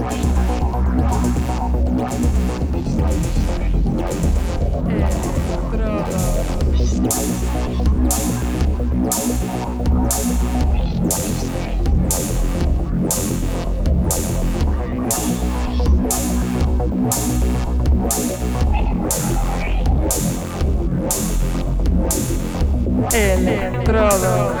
Estrada. Electrodos.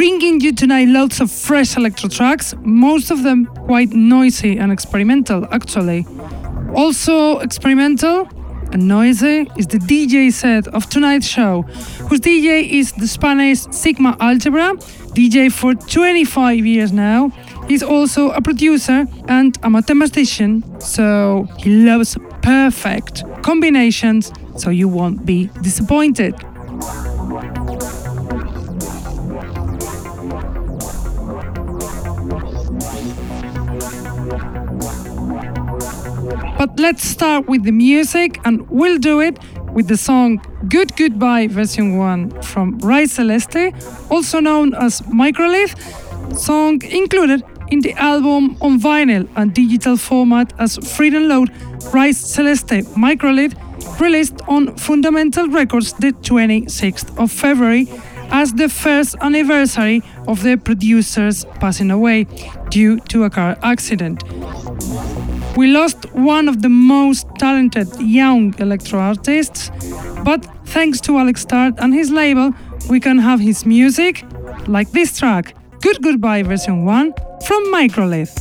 Bringing you tonight lots of fresh electro tracks, most of them quite noisy and experimental, actually. Also, experimental and noisy is the DJ set of tonight's show, whose DJ is the Spanish Sigma Algebra, DJ for 25 years now. He's also a producer and a mathematician, so he loves perfect combinations, so you won't be disappointed. But let's start with the music, and we'll do it with the song Good Goodbye version 1 from Rise Celeste, also known as Microlith, song included in the album on vinyl and digital format as free download Rise Celeste Microlith, released on Fundamental Records the 26th of February as the first anniversary of the producers passing away due to a car accident. We lost one of the most talented young electro artists, but thanks to Alex Start and his label, we can have his music, like this track, Good Goodbye version 1 from Microlith.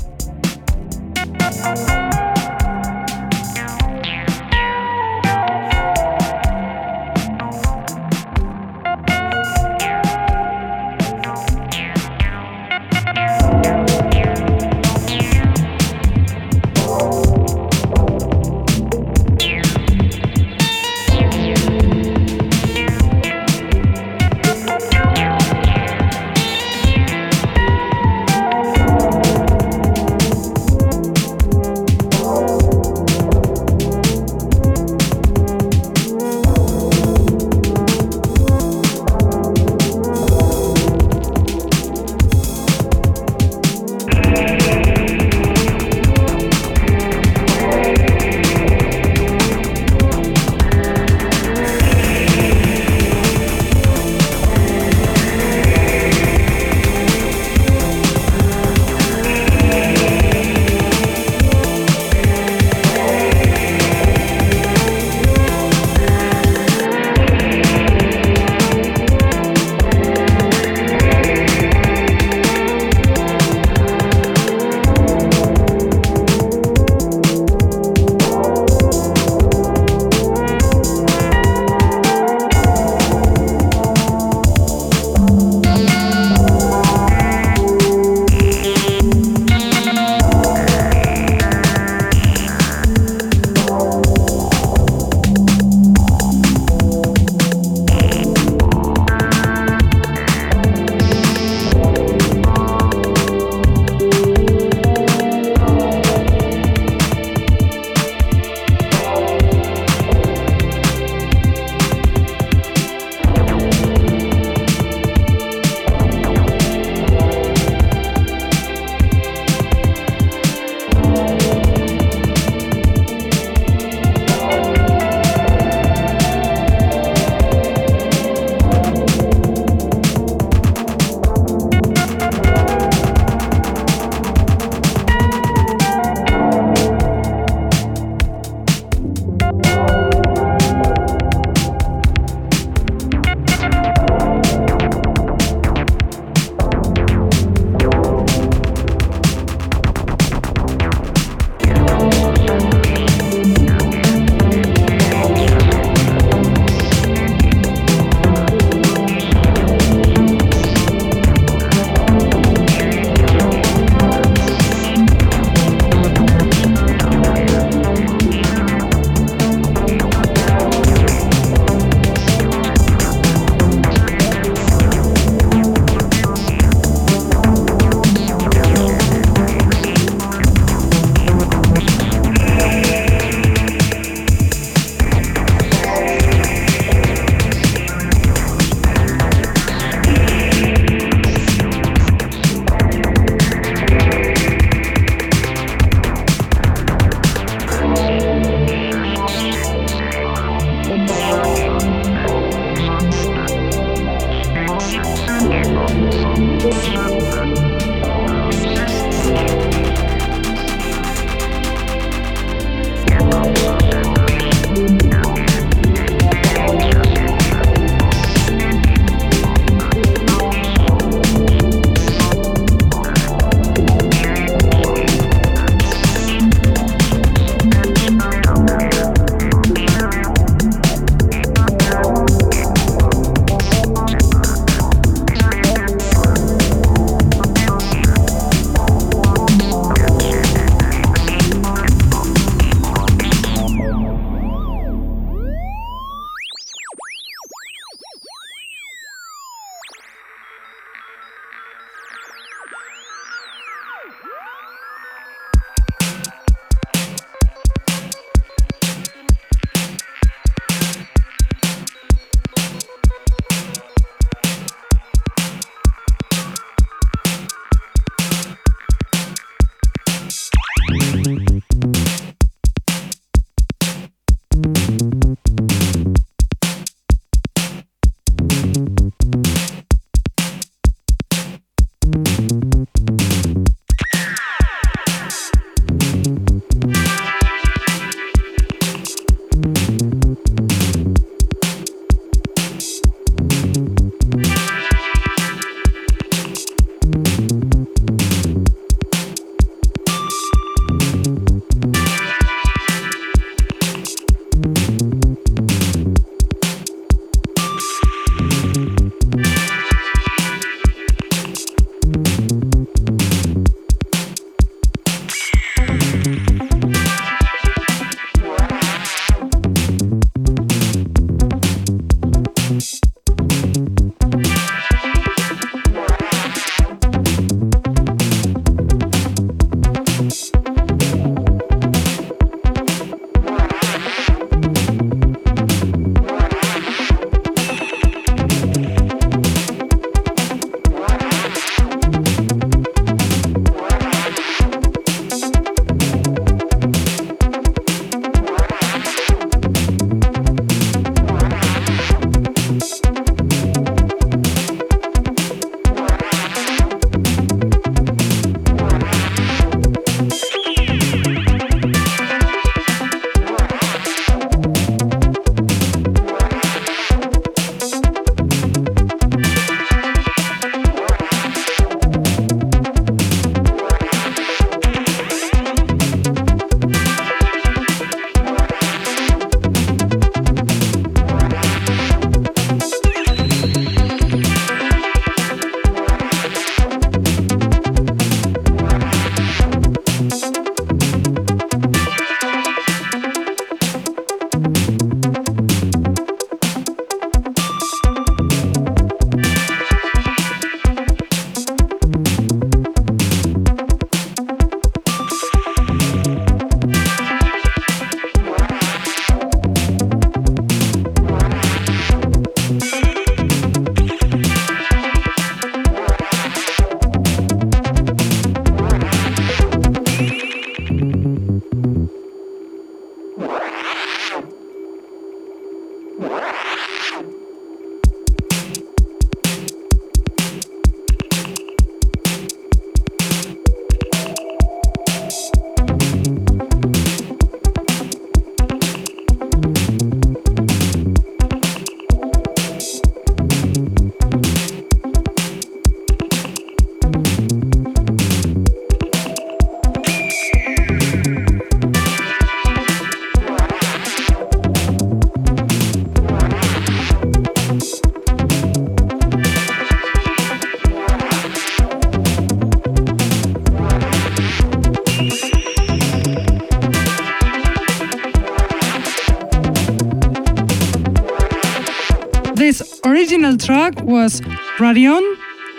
Track was Radion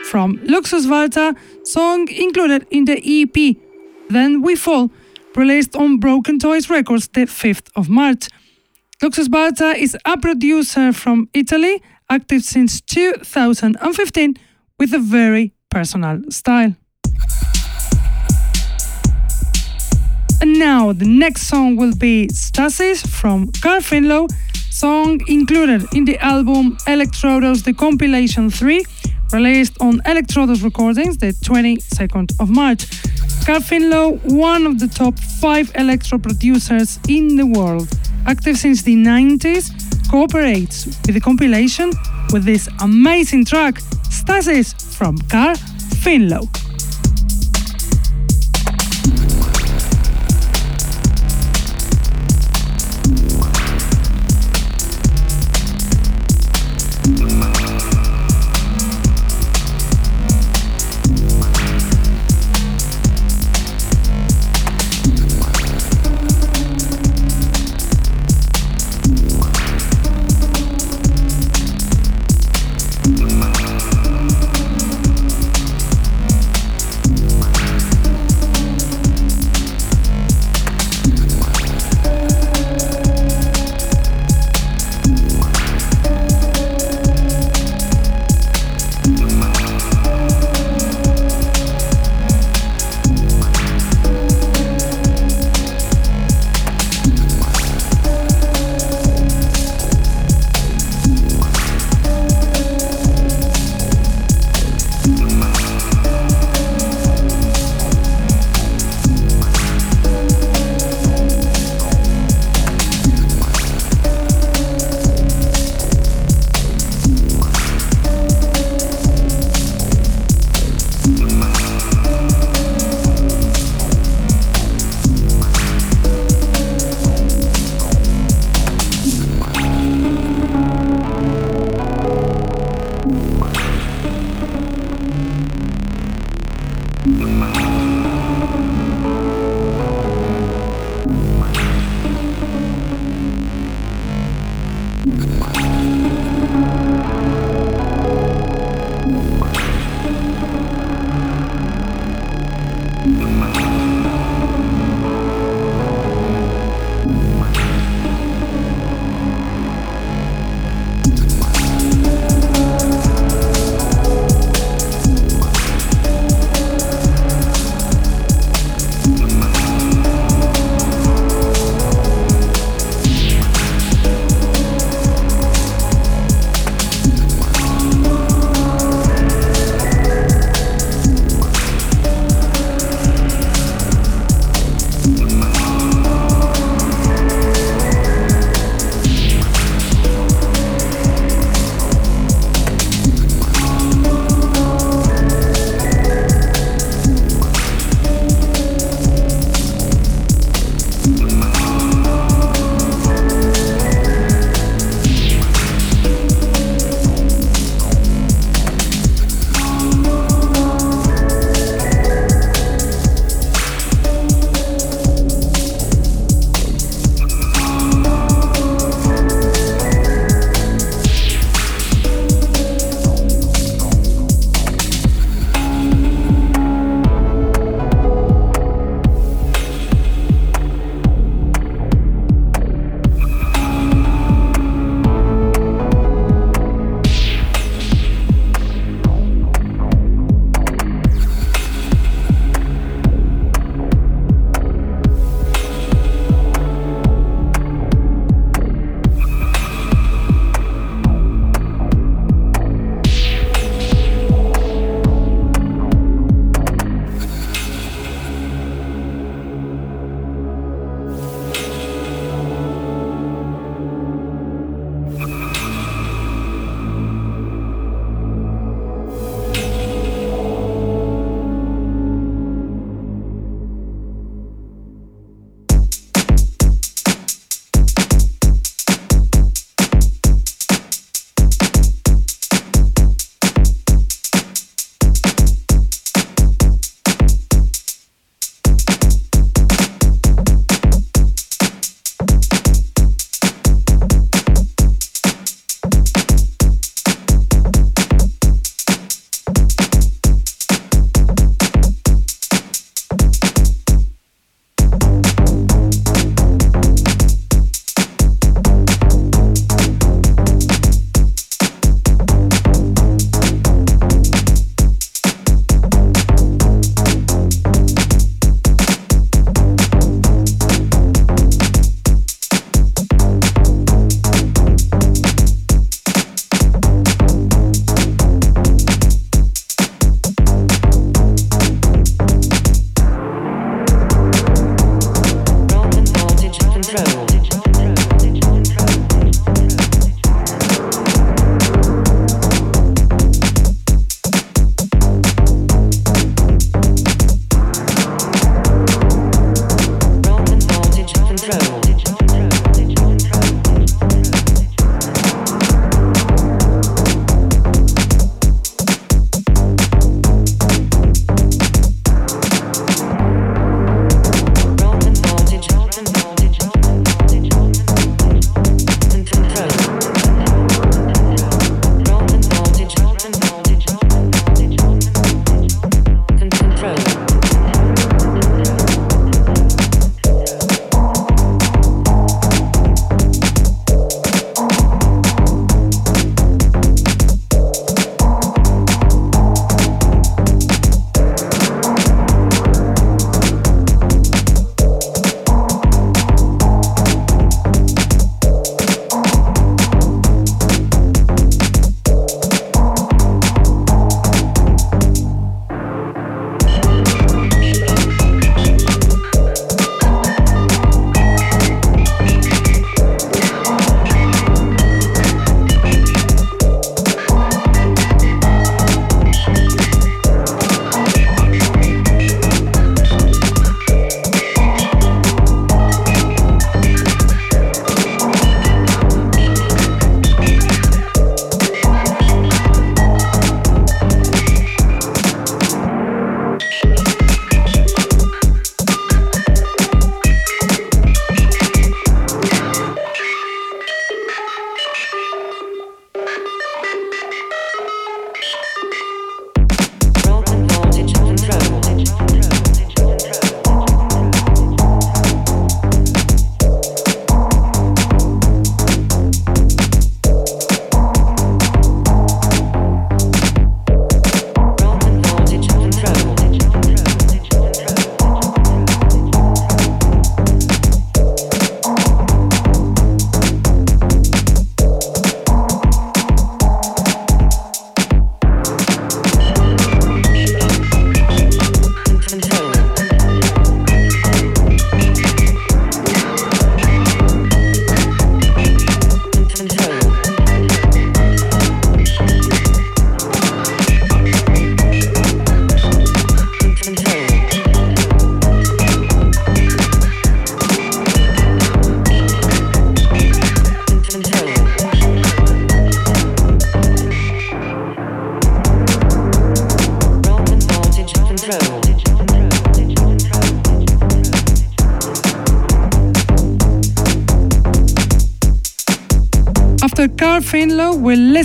from Luxus Walter, song included in the EP Then We Fall, released on Broken Toys Records the 5th of March. Luxus Walter is a producer from Italy, active since 2015 with a very personal style. And now the next song will be Stasis from Carl Finlow song included in the album Electrodos The Compilation 3, released on Electrodos Recordings the 22nd of March. Carl Finlow, one of the top five electro producers in the world, active since the 90s, cooperates with the compilation with this amazing track, Stasis from Carl Finlow.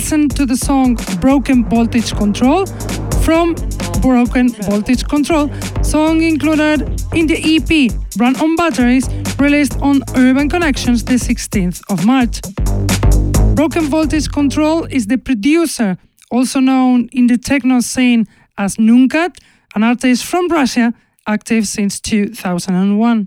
Listen to the song Broken Voltage Control from Broken Voltage Control, song included in the EP Run on Batteries, released on Urban Connections the 16th of March. Broken Voltage Control is the producer, also known in the techno scene as Nuncat, an artist from Russia active since 2001.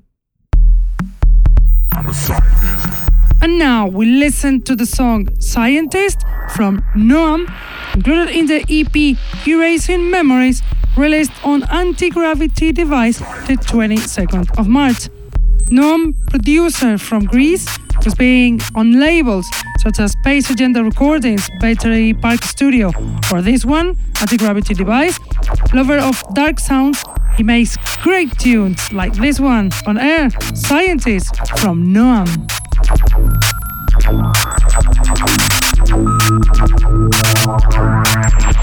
And now we listen to the song Scientist from Noam, included in the EP Erasing Memories, released on Anti Gravity Device the 22nd of March. Noam, producer from Greece, was being on labels such as Space Agenda Recordings, Battery Park Studio, or this one, Anti Gravity Device. Lover of dark sounds, he makes great tunes like this one on air, Scientist from Noam. Thank you.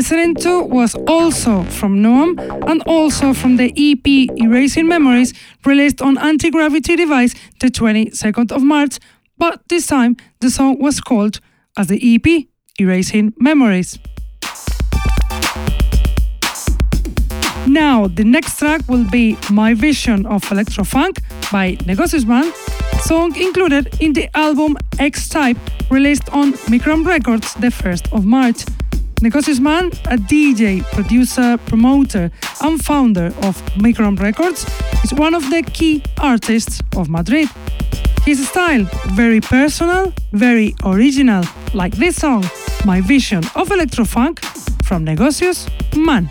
Listening to was also from Noam and also from the EP Erasing Memories released on Anti Gravity Device the 22nd of March, but this time the song was called as the EP Erasing Memories. Now, the next track will be My Vision of Electrofunk by Negocius Man, song included in the album X Type released on Micron Records the 1st of March. Negocius Man, a DJ, producer, promoter, and founder of Micron Records, is one of the key artists of Madrid. His style, very personal, very original, like this song, My Vision of Electrofunk from Negocius Man.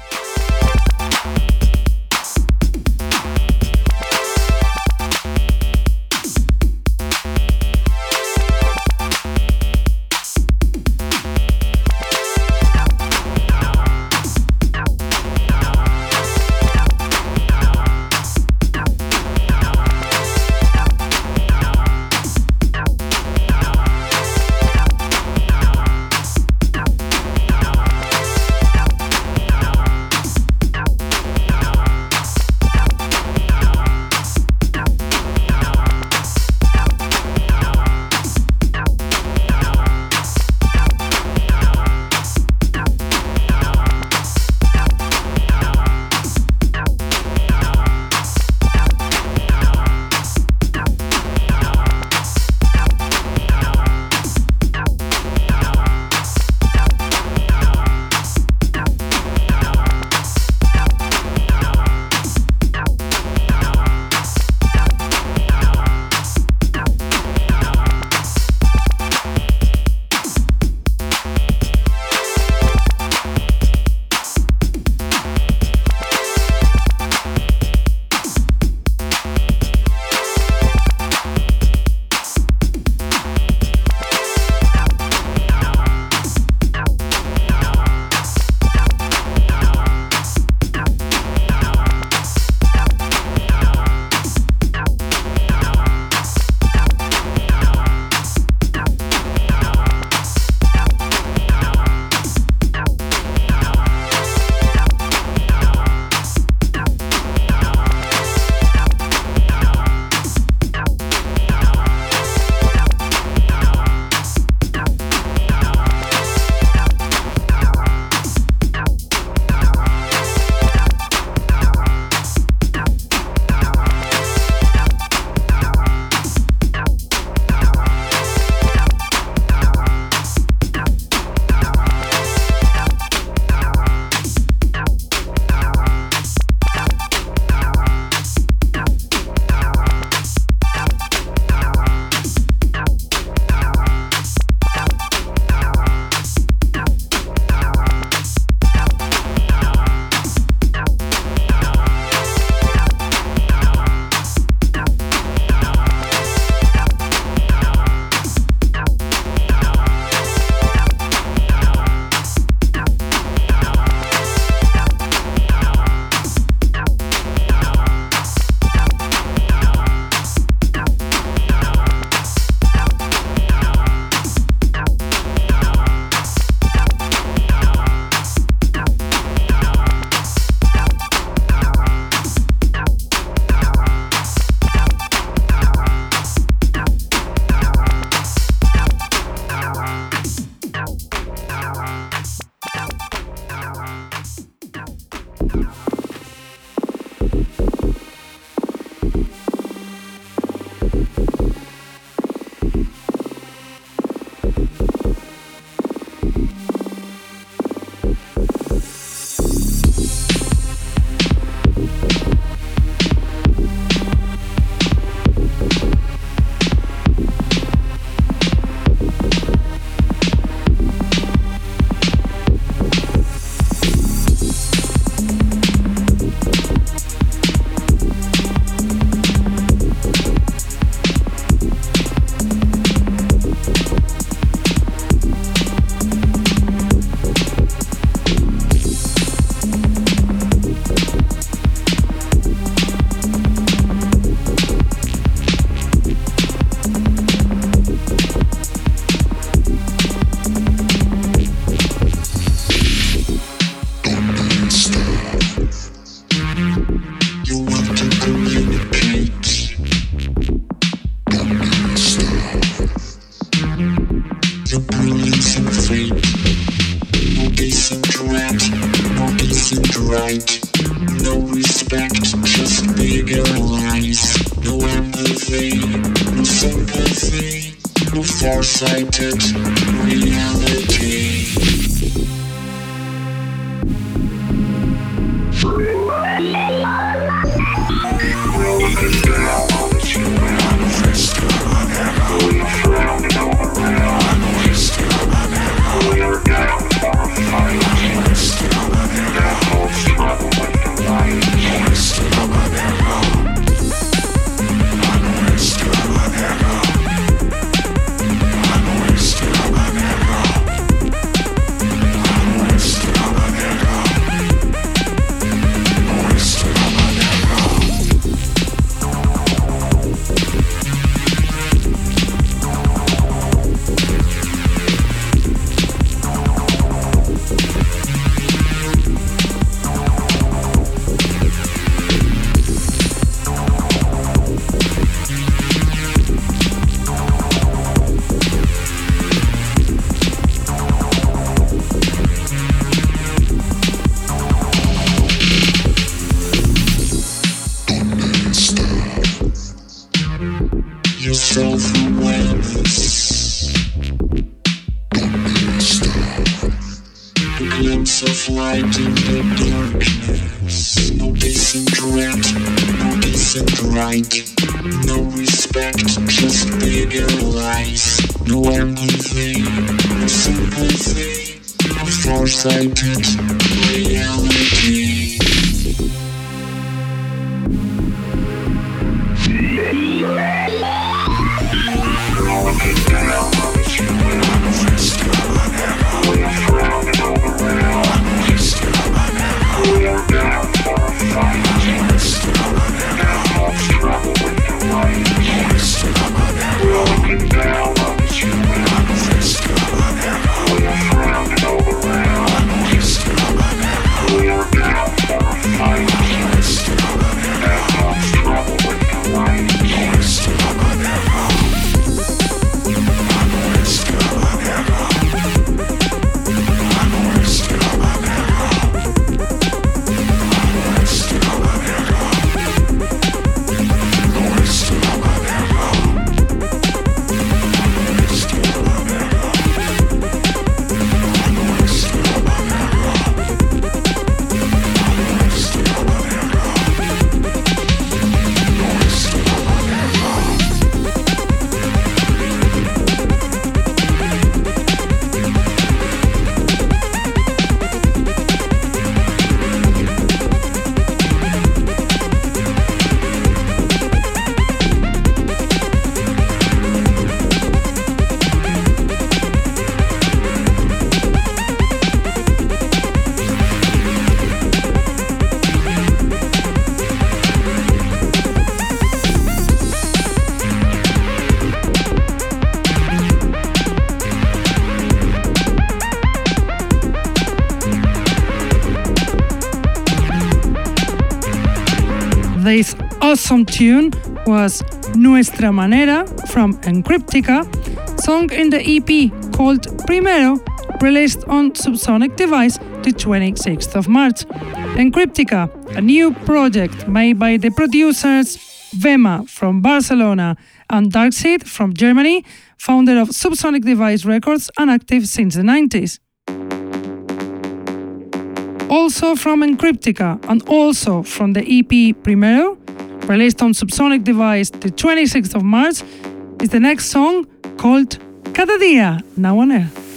Awesome tune was Nuestra Manera from Encryptica, song in the EP called Primero, released on Subsonic Device the 26th of March. Encryptica, a new project made by the producers Vema from Barcelona and Darkseed from Germany, founder of Subsonic Device Records and active since the 90s. Also from Encryptica and also from the EP Primero, released on Subsonic Device the 26th of March, is the next song called Cada Día, now on air.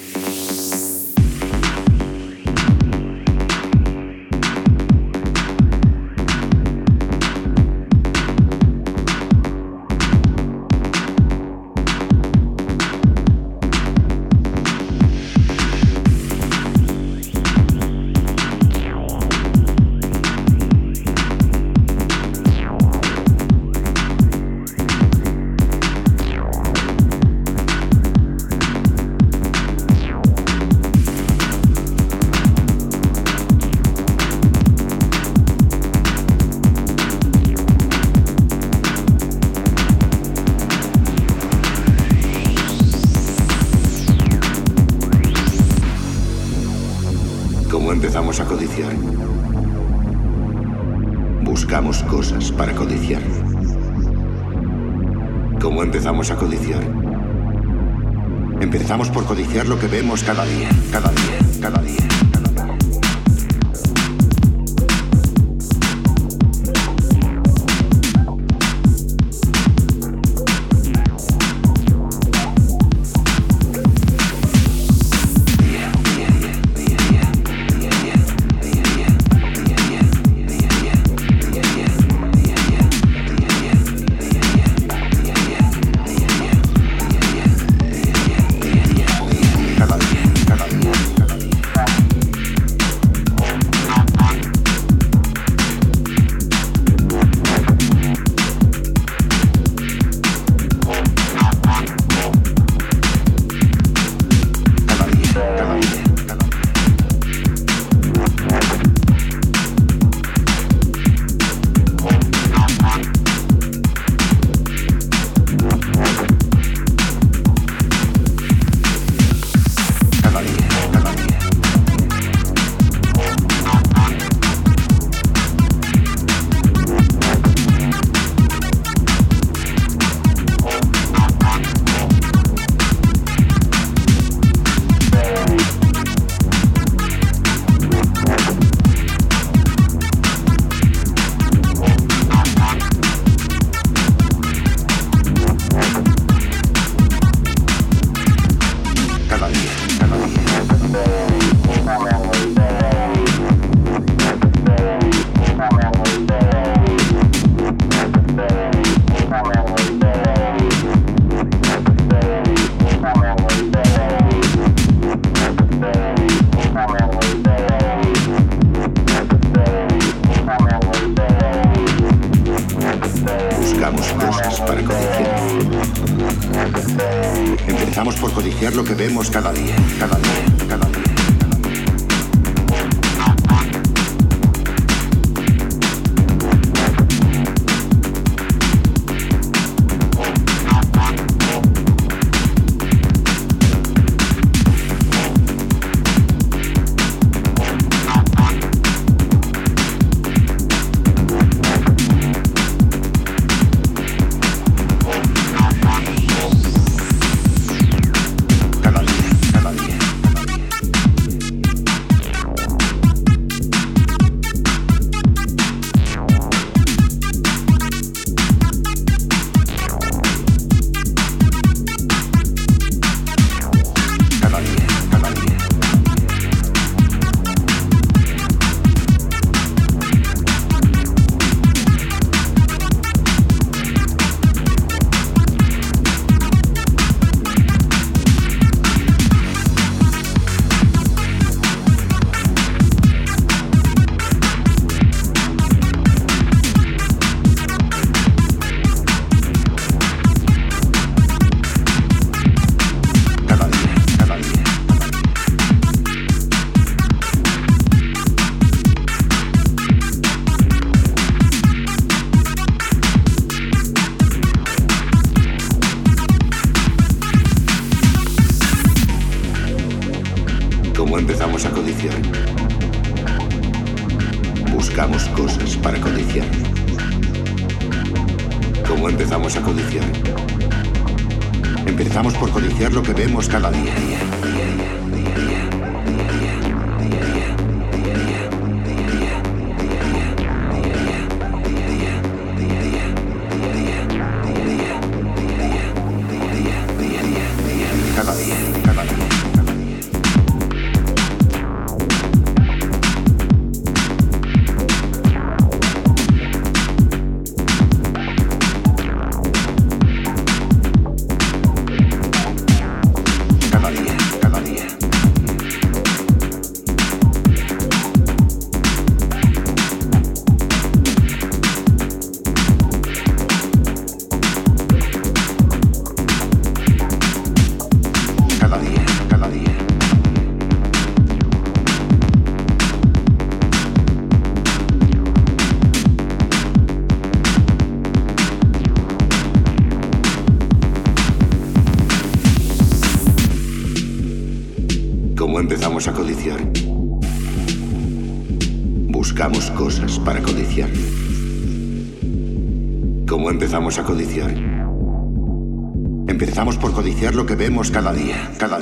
vemos cada día, cada día. ¿Cómo empezamos a codiciar? Empezamos por codiciar lo que vemos cada día, cada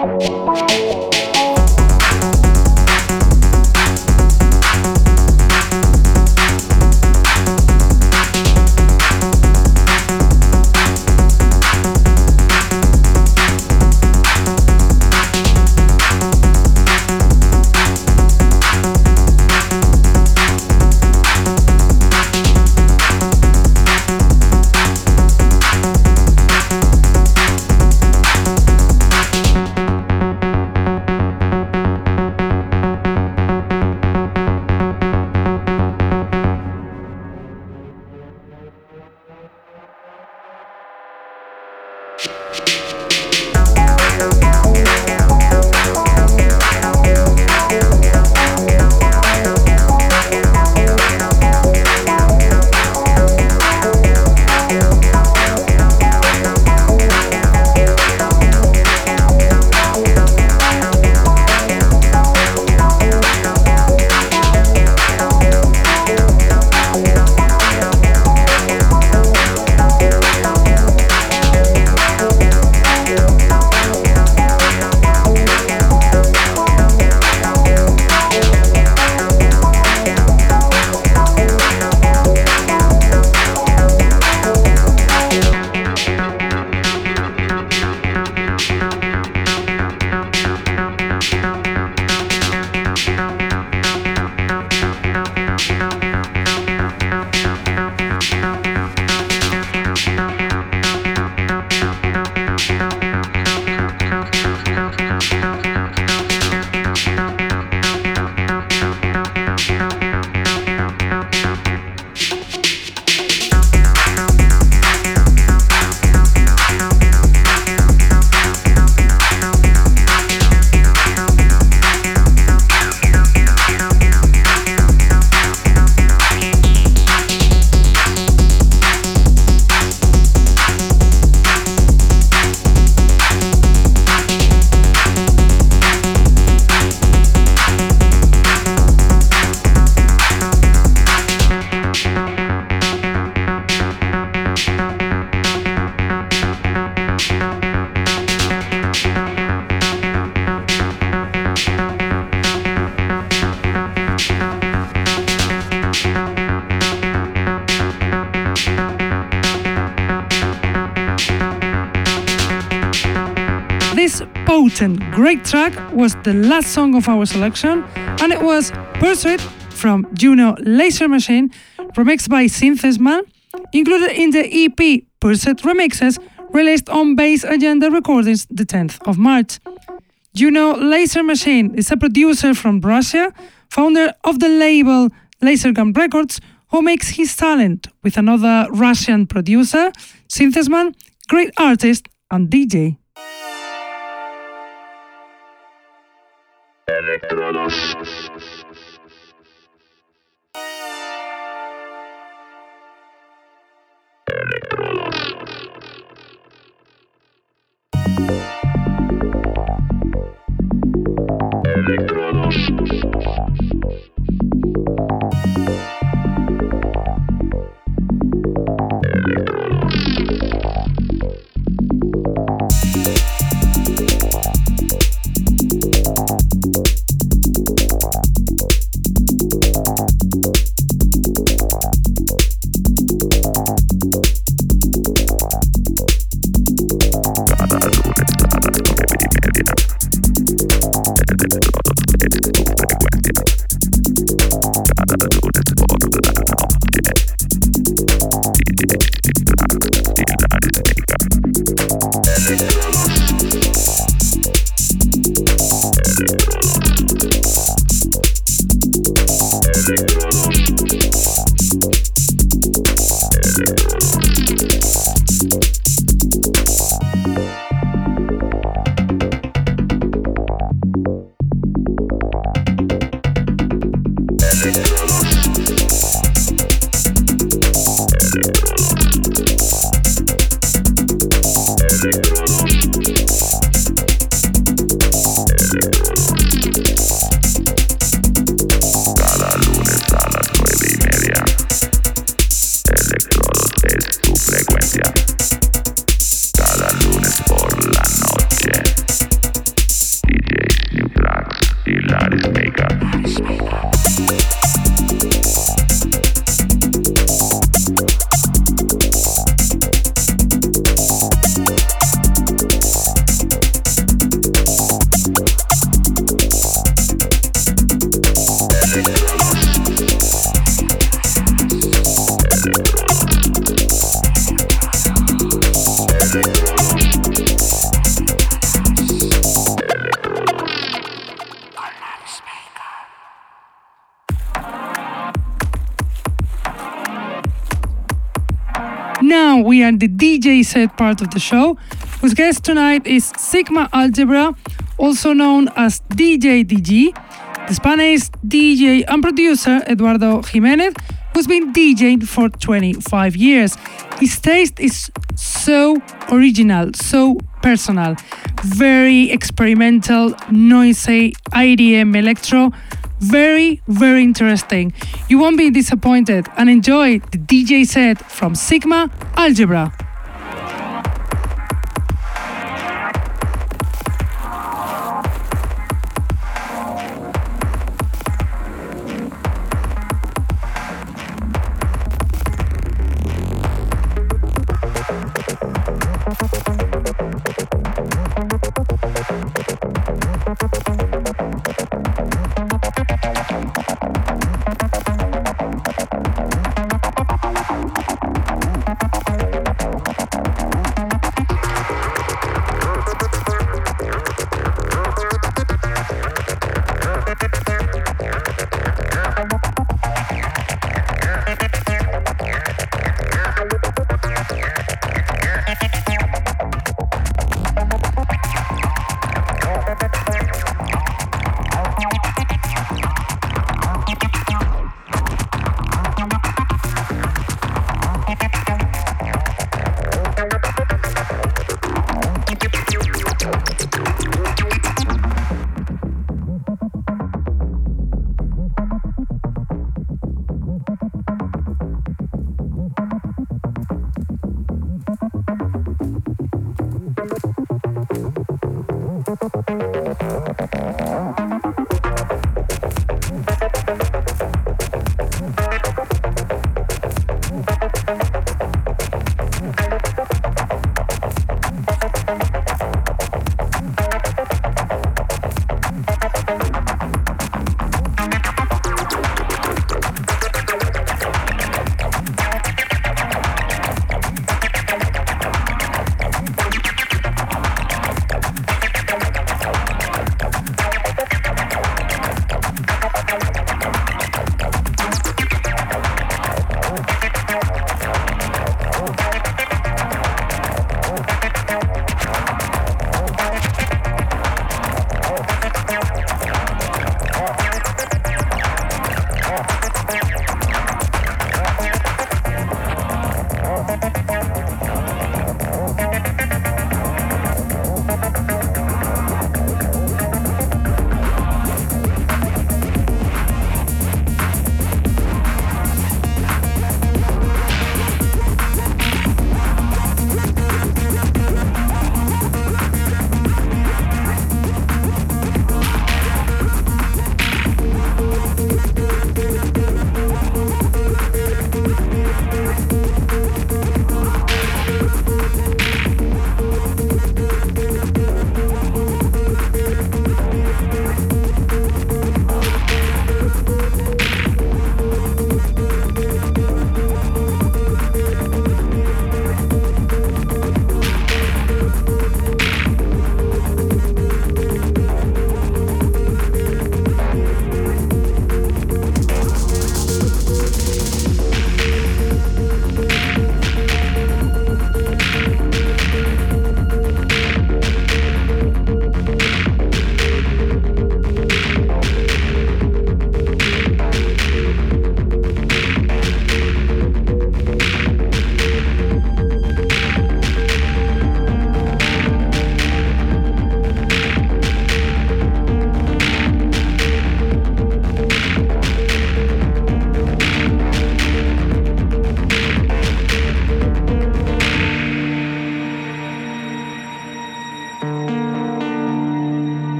Música track was the last song of our selection, and it was Pursuit from Juno Laser Machine, remixed by Synthesman, included in the EP Pursuit Remixes, released on Bass Agenda Recordings the 10th of March. Juno Laser Machine is a producer from Russia, founder of the label Lasergun Records, who makes his talent with another Russian producer, Synthesman, great artist and DJ. DJ set part of the show, whose guest tonight is Sigma Algebra, also known as DJ DG, the Spanish DJ and producer Eduardo Jimenez, who's been DJing for 25 years. His taste is so original, so personal, very experimental, noisy, IDM electro very, very interesting. You won't be disappointed and enjoy the DJ set from Sigma Algebra.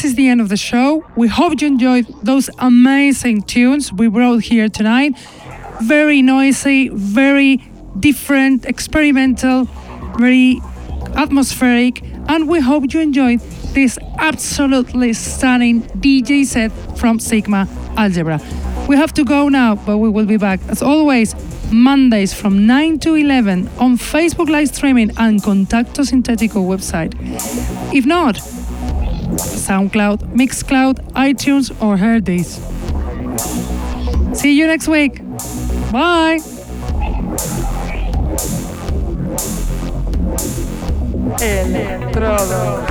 This is the end of the show. We hope you enjoyed those amazing tunes we brought here tonight. Very noisy, very different, experimental, very atmospheric, and we hope you enjoyed this absolutely stunning DJ set from Sigma Algebra. We have to go now, but we will be back as always Mondays from 9 to 11 on Facebook live streaming and Contacto Sintetico website. If not, SoundCloud, Mixcloud, iTunes, or Hearthis. See you next week. Bye. Electrodos.